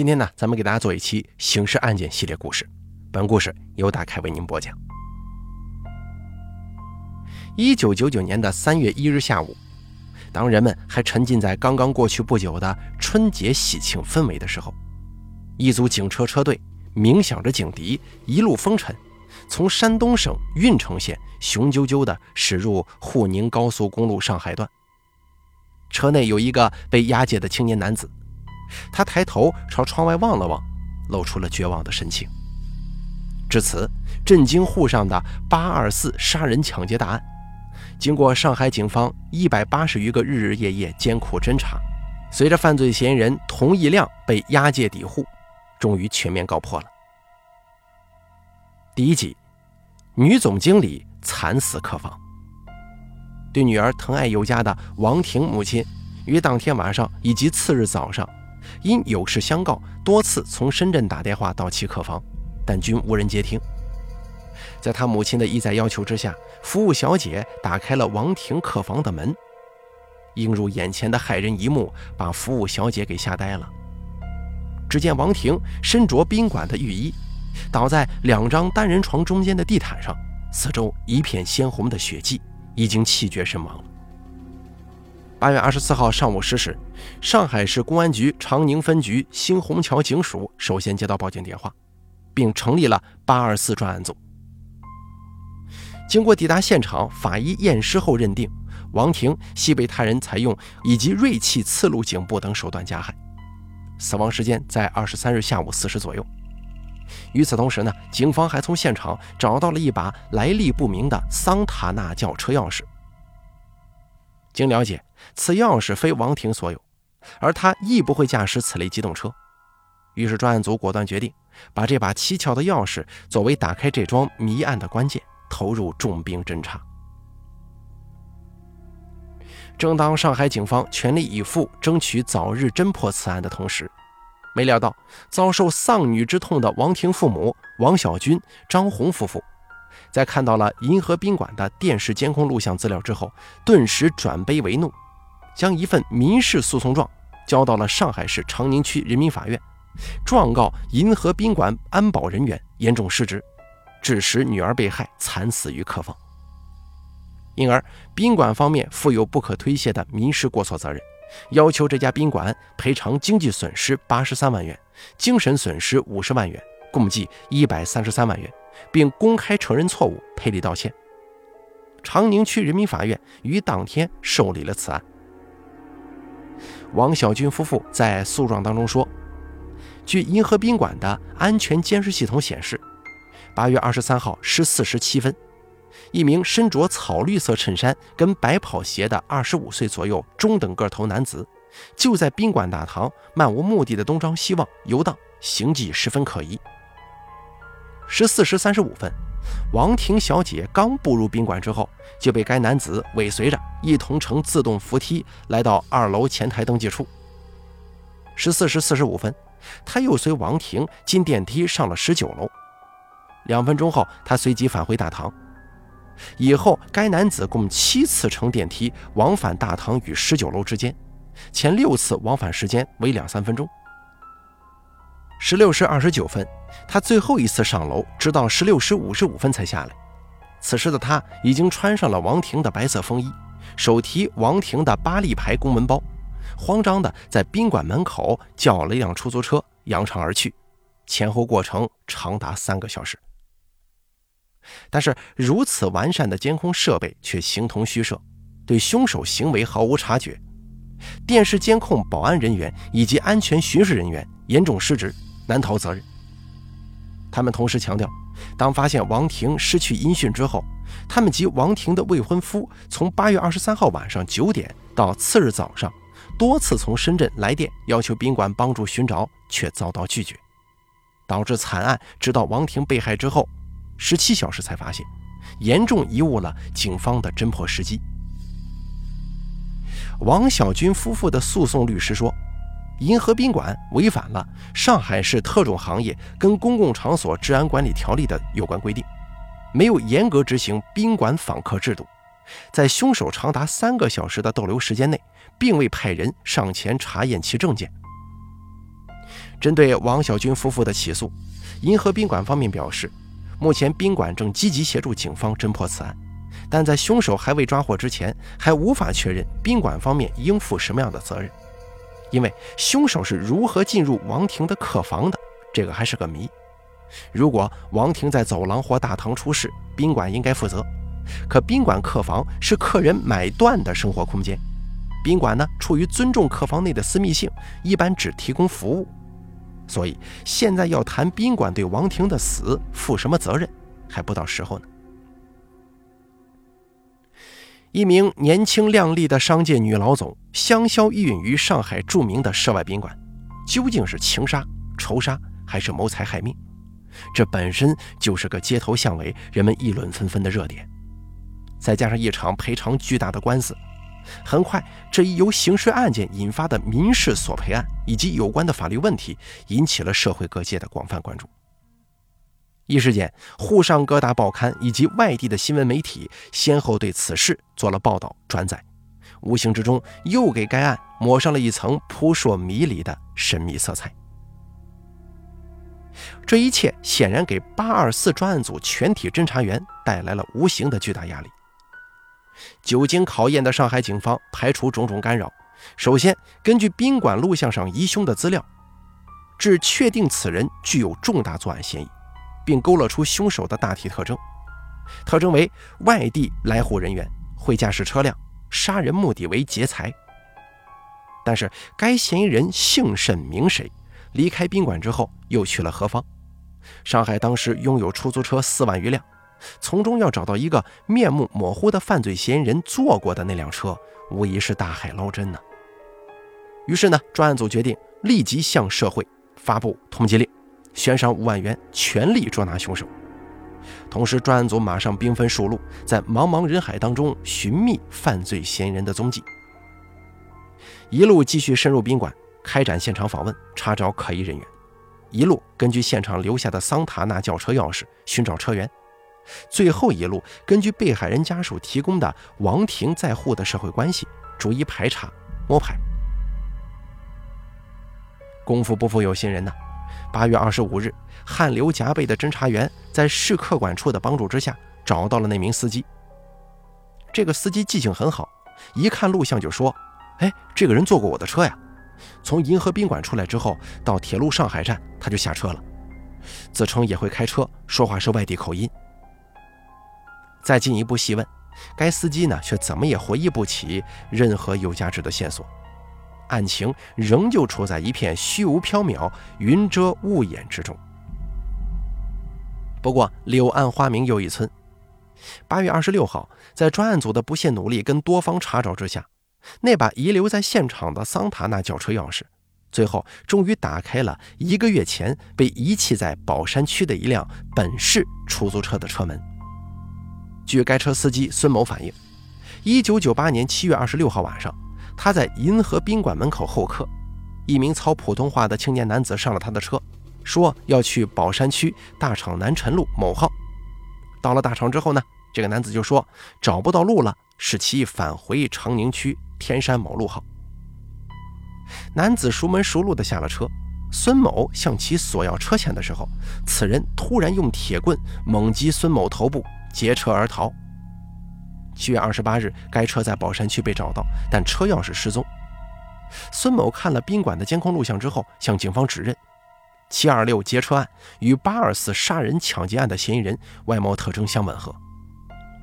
今天呢，咱们给大家做一期刑事案件系列故事。本故事由大开为您播讲。一九九九年的三月一日下午，当人们还沉浸在刚刚过去不久的春节喜庆氛围的时候，一组警车车队鸣响着警笛，一路风尘，从山东省运城县雄赳赳地驶入沪宁高速公路上海段。车内有一个被押解的青年男子。他抬头朝窗外望了望，露出了绝望的神情。至此，震惊沪上的八二四杀人抢劫大案，经过上海警方一百八十余个日日夜夜艰苦侦查，随着犯罪嫌疑人童义亮被押解抵沪，终于全面告破了。第一集，女总经理惨死客房。对女儿疼爱有加的王婷母亲，于当天晚上以及次日早上。因有事相告，多次从深圳打电话到其客房，但均无人接听。在他母亲的一再要求之下，服务小姐打开了王婷客房的门。映入眼前的骇人一幕，把服务小姐给吓呆了。只见王婷身着宾馆的浴衣，倒在两张单人床中间的地毯上，四周一片鲜红的血迹，已经气绝身亡了。八月二十四号上午十时，上海市公安局长宁分局新虹桥警署首先接到报警电话，并成立了八二四专案组。经过抵达现场，法医验尸后认定，王婷系被他人采用以及锐器刺入颈部等手段加害，死亡时间在二十三日下午四时左右。与此同时呢，警方还从现场找到了一把来历不明的桑塔纳轿车钥匙。经了解，此钥匙非王婷所有，而他亦不会驾驶此类机动车。于是专案组果断决定，把这把蹊跷的钥匙作为打开这桩谜案的关键，投入重兵侦查。正当上海警方全力以赴争取早日侦破此案的同时，没料到遭受丧女之痛的王婷父母王小军、张红夫妇。在看到了银河宾馆的电视监控录像资料之后，顿时转悲为怒，将一份民事诉讼状交到了上海市长宁区人民法院，状告银河宾馆安保人员严重失职，致使女儿被害惨死于客房。因而，宾馆方面负有不可推卸的民事过错责任，要求这家宾馆赔偿经济损失八十三万元，精神损失五十万元，共计一百三十三万元。并公开承认错误，赔礼道歉。长宁区人民法院于当天受理了此案。王小军夫妇在诉状当中说：“据银河宾馆的安全监视系统显示，八月二十三号十四时七分，一名身着草绿色衬衫跟白跑鞋的二十五岁左右中等个头男子，就在宾馆大堂漫无目的的东张西望游荡，行迹十分可疑。”十四时三十五分，王婷小姐刚步入宾馆之后，就被该男子尾随着一同乘自动扶梯来到二楼前台登记处。十四时四十五分，他又随王婷进电梯上了十九楼。两分钟后，他随即返回大堂。以后，该男子共七次乘电梯往返大堂与十九楼之间，前六次往返时间为两三分钟。十六时二十九分，他最后一次上楼，直到十六时五十五分才下来。此时的他已经穿上了王婷的白色风衣，手提王婷的巴利牌公文包，慌张地在宾馆门口叫了一辆出租车，扬长而去。前后过程长达三个小时。但是如此完善的监控设备却形同虚设，对凶手行为毫无察觉。电视监控、保安人员以及安全巡视人员严重失职。难逃责任。他们同时强调，当发现王婷失去音讯之后，他们及王婷的未婚夫从八月二十三号晚上九点到次日早上，多次从深圳来电要求宾馆帮助寻找，却遭到拒绝，导致惨案直到王婷被害之后十七小时才发现，严重贻误了警方的侦破时机。王小军夫妇的诉讼律师说。银河宾馆违反了上海市特种行业跟公共场所治安管理条例的有关规定，没有严格执行宾馆访客制度，在凶手长达三个小时的逗留时间内，并未派人上前查验其证件。针对王小军夫妇的起诉，银河宾馆方面表示，目前宾馆正积极协助警方侦破此案，但在凶手还未抓获之前，还无法确认宾馆方面应负什么样的责任，因为凶手是如何进入王婷的客房的，这个还是个谜。如果王婷在走廊或大堂出事，宾馆应该负责，可宾馆客房是客人买断的生活空间，宾馆呢出于尊重客房内的私密性，一般只提供服务。所以现在要谈宾馆对王婷的死负什么责任，还不到时候呢。一名年轻靓丽的商界女老总，香消玉殒于上海著名的涉外宾馆，究竟是情杀、仇杀还是谋财害命？这本身就是个街头巷尾、人们议论纷纷的热点，再加上一场赔偿巨大的官司。很快，这一由刑事案件引发的民事索赔案以及有关的法律问题，引起了社会各界的广泛关注。一时间，沪上各大报刊以及外地的新闻媒体先后对此事做了报道转载，无形之中又给该案抹上了一层扑朔迷离的神秘色彩。这一切显然给八二四专案组全体侦查员带来了无形的巨大压力。久经考验的上海警方排除种种干扰，首先根据宾馆录像上疑凶的资料，至确定此人具有重大作案嫌疑，并勾勒出凶手的大体特征，特征为外地来沪人员，会驾驶车辆，杀人目的为劫财。但是该嫌疑人姓甚名谁，离开宾馆之后又去了何方？上海当时拥有出租车四万余辆。从中要找到一个面目模糊的犯罪嫌疑人坐过的那辆车，无疑是大海捞针呢。于是呢，专案组决定立即向社会发布通缉令，悬赏五万元，全力捉拿凶手。同时，专案组马上兵分数路，在茫茫人海当中寻觅犯罪嫌疑人的踪迹。一路继续深入宾馆，开展现场访问，查找可疑人员；一路根据现场留下的桑塔纳轿车钥匙寻找车源。最后一路，根据被害人家属提供的王婷在沪的社会关系，逐一排查摸排。功夫不负有心人呐！八月二十五日，汗流浃背的侦查员在市客管处的帮助之下，找到了那名司机。这个司机记性很好，一看录像就说：“哎，这个人坐过我的车呀！从银河宾馆出来之后，到铁路上海站他就下车了，自称也会开车，说话是外地口音。”再进一步细问，该司机呢却怎么也回忆不起任何有价值的线索，案情仍旧处在一片虚无缥缈、云遮雾掩之中。不过柳暗花明又一村，八月二十六号，在专案组的不懈努力跟多方查找之下，那把遗留在现场的桑塔纳轿车钥匙，最后终于打开了一个月前被遗弃在宝山区的一辆本市出租车的车门。据该车司机孙某反映，一九九八年七月二十六号晚上，他在银河宾馆门口候客，一名操普通话的青年男子上了他的车，说要去宝山区大厂南辰路某号。到了大厂之后呢，这个男子就说找不到路了，使其返回长宁区天山某路号。男子熟门熟路的下了车，孙某向其索要车钱的时候，此人突然用铁棍猛击孙某头部。劫车而逃。七月二十八日，该车在宝山区被找到，但车钥匙失踪。孙某看了宾馆的监控录像之后，向警方指认，七二六劫车案与八二四杀人抢劫案的嫌疑人外貌特征相吻合，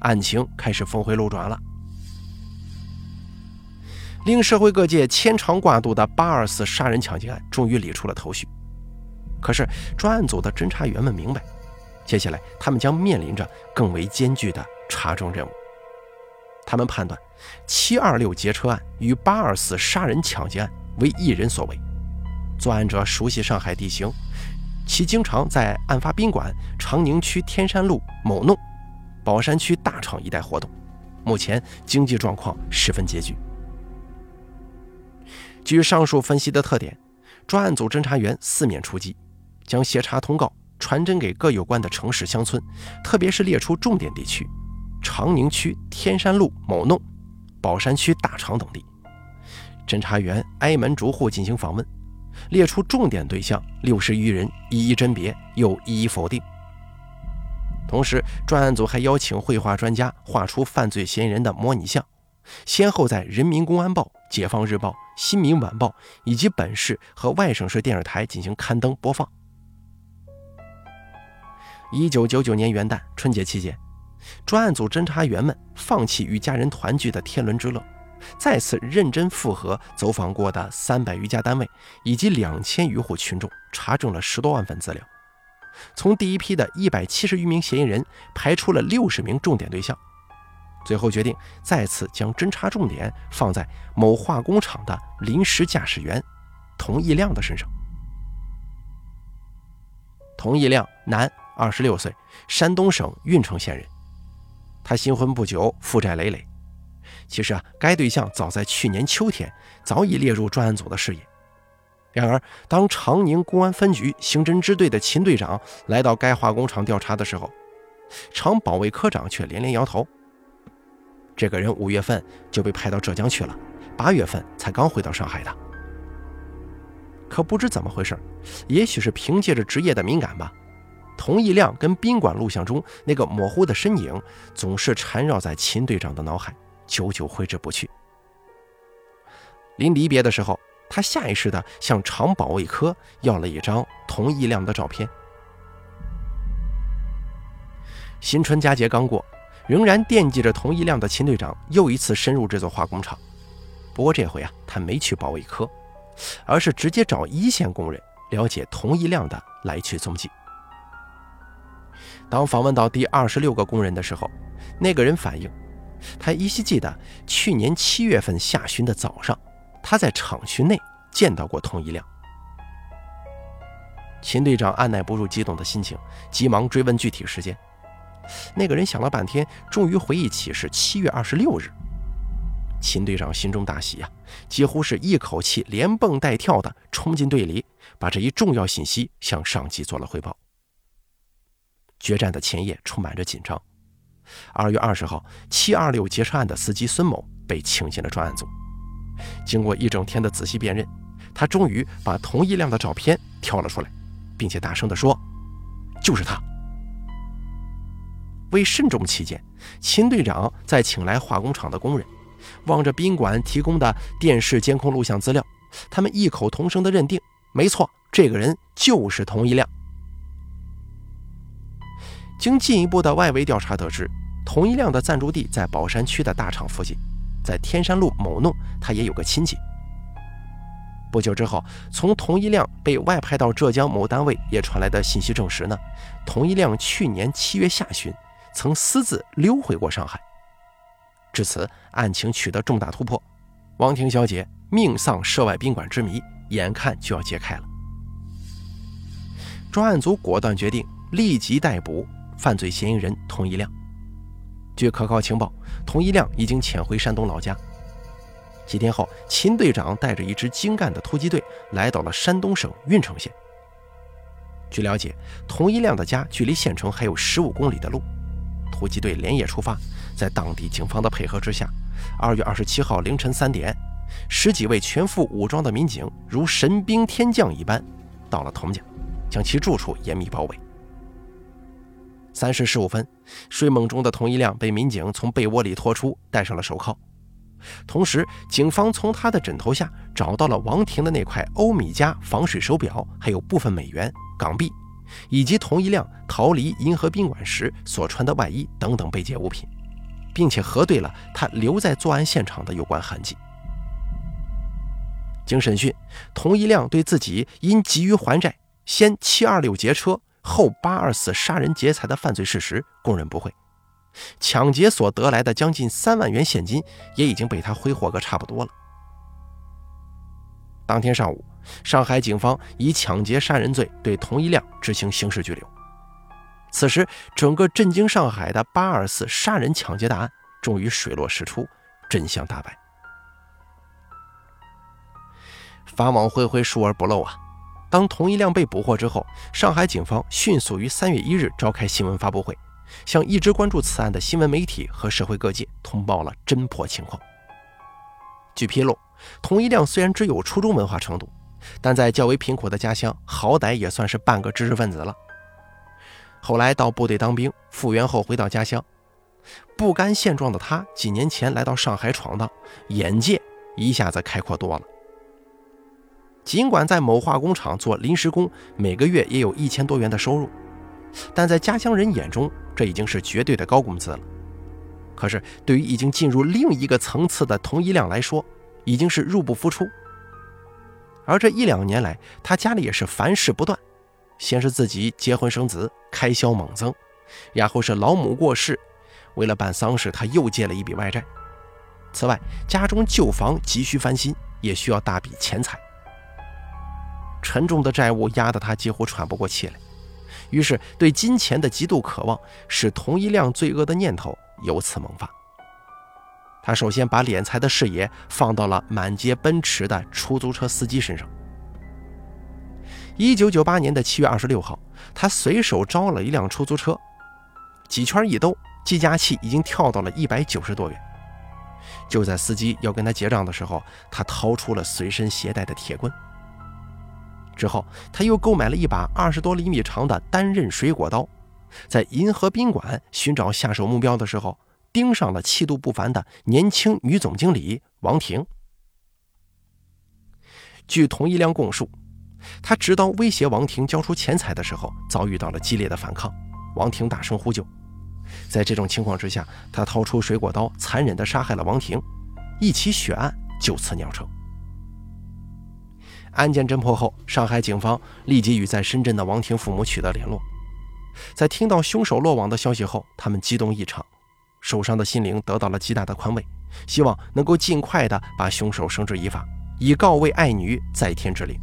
案情开始峰回路转了。令社会各界牵肠挂肚的八二四杀人抢劫案终于理出了头绪。可是专案组的侦查员们明白。接下来，他们将面临着更为艰巨的查证任务。他们判断，七二六劫车案与八二四杀人抢劫案为一人所为。作案者熟悉上海地形，其经常在案发宾馆长宁区天山路某弄、宝山区大厂一带活动，目前经济状况十分拮据。据上述分析的特点，专案组侦查员四面出击，将协查通告。传真给各有关的城市乡村，特别是列出重点地区：长宁区天山路某弄、宝山区大厂等地。侦查员挨门逐户进行访问，列出重点对象六十余人，一一甄别，又一一否定。同时，专案组还邀请绘画专家画出犯罪嫌疑人的模拟像，先后在《人民公安报》《解放日报》《新民晚报》以及本市和外省市电视台进行刊登播放。一九九九年元旦春节期间，专案组侦查员们放弃与家人团聚的天伦之乐，再次认真复核走访过的三百余家单位以及两千余户群众，查证了十多万份资料。从第一批的一百七十余名嫌疑人排出了六十名重点对象，最后决定再次将侦查重点放在某化工厂的临时驾驶员童义亮的身上。童义亮，男，二十六岁，山东省运城县人。他新婚不久，负债累累。其实啊，该对象早在去年秋天早已列入专案组的视野。然而，当长宁公安分局刑侦支队的秦队长来到该化工厂调查的时候，厂保卫科长却连连摇头。这个人五月份就被派到浙江去了，八月份才刚回到上海的。可不知怎么回事，也许是凭借着职业的敏感吧，同一亮跟宾馆录像中那个模糊的身影总是缠绕在秦队长的脑海，久久挥之不去。临离别的时候。他下意识地向厂保卫科要了一张同一亮的照片。新春佳节刚过，仍然惦记着同一亮的秦队长又一次深入这座化工厂。不过这回啊，他没去保卫科，而是直接找一线工人了解同一亮的来去踪迹。当访问到第二十六个工人的时候，那个人反映，他依稀记得去年七月份下旬的早上。他在厂区内见到过同一辆。秦队长按耐不住激动的心情，急忙追问具体时间。那个人想了半天，终于回忆起是七月二十六日。秦队长心中大喜呀，几乎是一口气连蹦带跳的冲进队里，把这一重要信息向上级做了汇报。决战的前夜充满着紧张。二月二十号，七二六劫车案的司机孙某被请进了专案组。经过一整天的仔细辨认，他终于把童一亮的照片挑了出来，并且大声地说：“就是他。”为慎重起见，秦队长在请来化工厂的工人，望着宾馆提供的电视监控录像资料，他们异口同声地认定：“没错，这个人就是童一亮。”经进一步的外围调查得知，童一亮的暂住地在宝山区的大厂附近。在天山路某弄，他也有个亲戚。不久之后，从童一亮被外派到浙江某单位也传来的信息证实呢，童一亮去年七月下旬曾私自溜回过上海。至此，案情取得重大突破，王婷小姐命丧涉外宾馆之谜眼看就要揭开了。专案组果断决定立即逮捕犯罪嫌疑人童一亮。据可靠情报，童一亮已经潜回山东老家。几天后，秦队长带着一支精干的突击队来到了山东省运城县。据了解，童一亮的家距离县城还有十五公里的路。突击队连夜出发，在当地警方的配合之下，二月二十七号凌晨三点，十几位全副武装的民警如神兵天将一般到了童家，将其住处严密包围。三时十五分，睡梦中的童一亮被民警从被窝里拖出，戴上了手铐。同时，警方从他的枕头下找到了王婷的那块欧米茄防水手表，还有部分美元、港币，以及童一亮逃离银河宾馆时所穿的外衣等等被劫物品，并且核对了他留在作案现场的有关痕迹。经审讯，童一亮对自己因急于还债，先七二六劫车。后八二四杀人劫财的犯罪事实供认不讳，抢劫所得来的将近三万元现金也已经被他挥霍个差不多了。当天上午，上海警方以抢劫杀人罪对童一亮执行刑事拘留。此时，整个震惊上海的八二四杀人抢劫大案终于水落石出，真相大白。法网恢恢，疏而不漏啊！当童一亮被捕获之后，上海警方迅速于三月一日召开新闻发布会，向一直关注此案的新闻媒体和社会各界通报了侦破情况。据披露，童一亮虽然只有初中文化程度，但在较为贫苦的家乡，好歹也算是半个知识分子了。后来到部队当兵，复员后回到家乡，不甘现状的他，几年前来到上海闯荡，眼界一下子开阔多了。尽管在某化工厂做临时工，每个月也有一千多元的收入，但在家乡人眼中，这已经是绝对的高工资了。可是对于已经进入另一个层次的童一亮来说，已经是入不敷出。而这一两年来，他家里也是凡事不断，先是自己结婚生子，开销猛增，然后是老母过世，为了办丧事，他又借了一笔外债。此外，家中旧房急需翻新，也需要大笔钱财。沉重的债务压得他几乎喘不过气来，于是对金钱的极度渴望，使同一辆罪恶的念头由此萌发。他首先把敛财的视野放到了满街奔驰的出租车司机身上。一九九八年的七月二十六号，他随手招了一辆出租车，几圈一兜，计价器已经跳到了一百九十多元。就在司机要跟他结账的时候，他掏出了随身携带的铁棍。之后，他又购买了一把二十多厘米长的单刃水果刀，在银河宾馆寻找下手目标的时候，盯上了气度不凡的年轻女总经理王婷。据同一亮供述，他直到威胁王婷交出钱财的时候，遭遇到了激烈的反抗。王婷大声呼救，在这种情况之下，他掏出水果刀，残忍地杀害了王婷，一起血案就此酿成。案件侦破后，上海警方立即与在深圳的王婷父母取得联络。在听到凶手落网的消息后，他们激动异常，受伤的心灵得到了极大的宽慰，希望能够尽快的把凶手绳之以法，以告慰爱女在天之灵。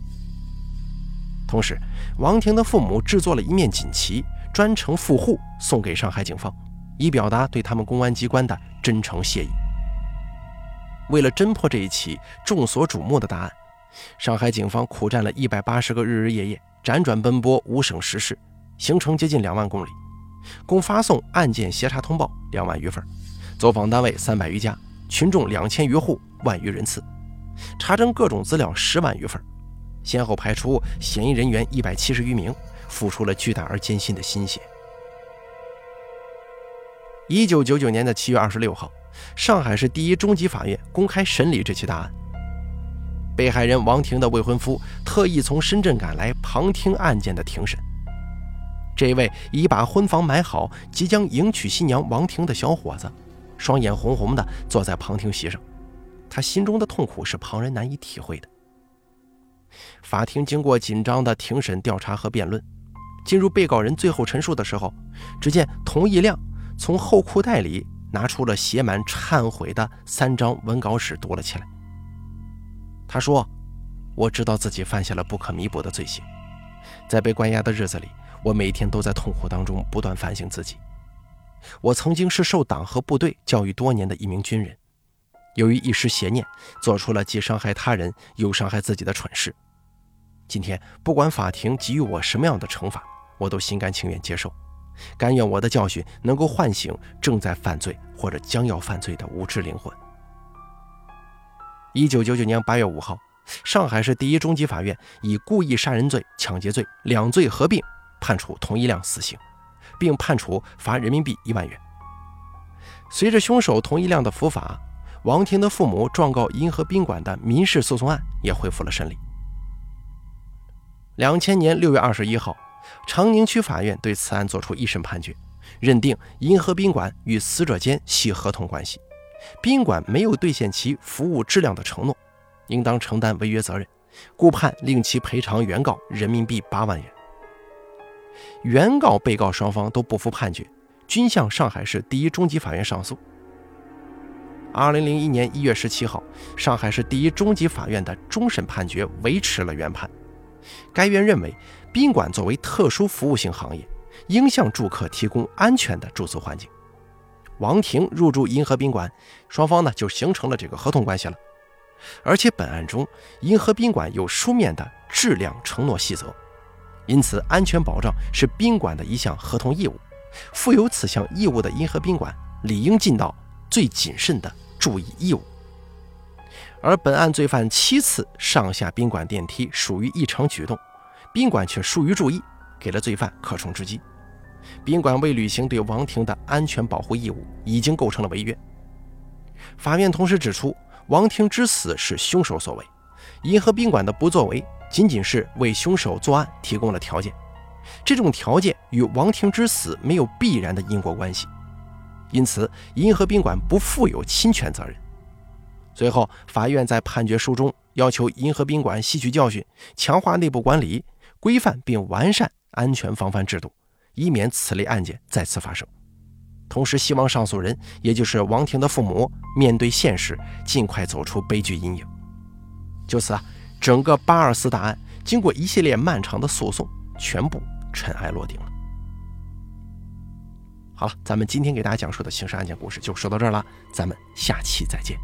同时，王婷的父母制作了一面锦旗，专程赴沪送给上海警方，以表达对他们公安机关的真诚谢意。为了侦破这一起众所瞩目的大案。上海警方苦战了一百八十个日日夜夜，辗转奔波五省十市，行程接近两万公里，共发送案件协查通报两万余份，走访单位三百余家，群众两千余户，万余人次，查证各种资料十万余份，先后排除嫌疑人员一百七十余名，付出了巨大而艰辛的心血。一九九九年的七月二十六号，上海市第一中级法院公开审理这起大案。被害人王婷的未婚夫特意从深圳赶来旁听案件的庭审。这位已把婚房买好、即将迎娶新娘王婷的小伙子，双眼红红的坐在旁听席上，他心中的痛苦是旁人难以体会的。法庭经过紧张的庭审调查和辩论，进入被告人最后陈述的时候，只见童一亮从后裤袋里拿出了写满忏悔的三张文稿纸，读了起来。他说：“我知道自己犯下了不可弥补的罪行，在被关押的日子里，我每天都在痛苦当中不断反省自己。我曾经是受党和部队教育多年的一名军人，由于一时邪念，做出了既伤害他人又伤害自己的蠢事。今天，不管法庭给予我什么样的惩罚，我都心甘情愿接受，甘愿我的教训能够唤醒正在犯罪或者将要犯罪的无知灵魂。”一九九九年八月五号，上海市第一中级法院以故意杀人罪、抢劫罪两罪合并，判处童一亮死刑，并判处罚人民币一万元。随着凶手童一亮的伏法，王婷的父母状告银河宾馆的民事诉讼案也恢复了审理。两千年六月二十一号，长宁区法院对此案作出一审判决，认定银河宾馆与死者间系合同关系。宾馆没有兑现其服务质量的承诺，应当承担违约责任，故判令其赔偿原告人民币八万元。原告、被告双方都不服判决，均向上海市第一中级法院上诉。二零零一年一月十七号，上海市第一中级法院的终审判决维持了原判。该院认为，宾馆作为特殊服务性行业，应向住客提供安全的住宿环境。王婷入住银河宾馆，双方呢就形成了这个合同关系了。而且本案中，银河宾馆有书面的质量承诺细则，因此安全保障是宾馆的一项合同义务。负有此项义务的银河宾馆理应尽到最谨慎的注意义务。而本案罪犯七次上下宾馆电梯属于异常举动，宾馆却疏于注意，给了罪犯可乘之机。宾馆未履行对王婷的安全保护义务，已经构成了违约。法院同时指出，王婷之死是凶手所为，银河宾馆的不作为仅仅是为凶手作案提供了条件，这种条件与王婷之死没有必然的因果关系，因此银河宾馆不负有侵权责任。最后，法院在判决书中要求银河宾馆吸取教训，强化内部管理，规范并完善安全防范制度，以免此类案件再次发生。同时，希望上诉人，也就是王婷的父母，面对现实，尽快走出悲剧阴影。就此啊，整个八二四大案经过一系列漫长的诉讼，全部尘埃落定了。好了，咱们今天给大家讲述的刑事案件故事就说到这儿了，咱们下期再见。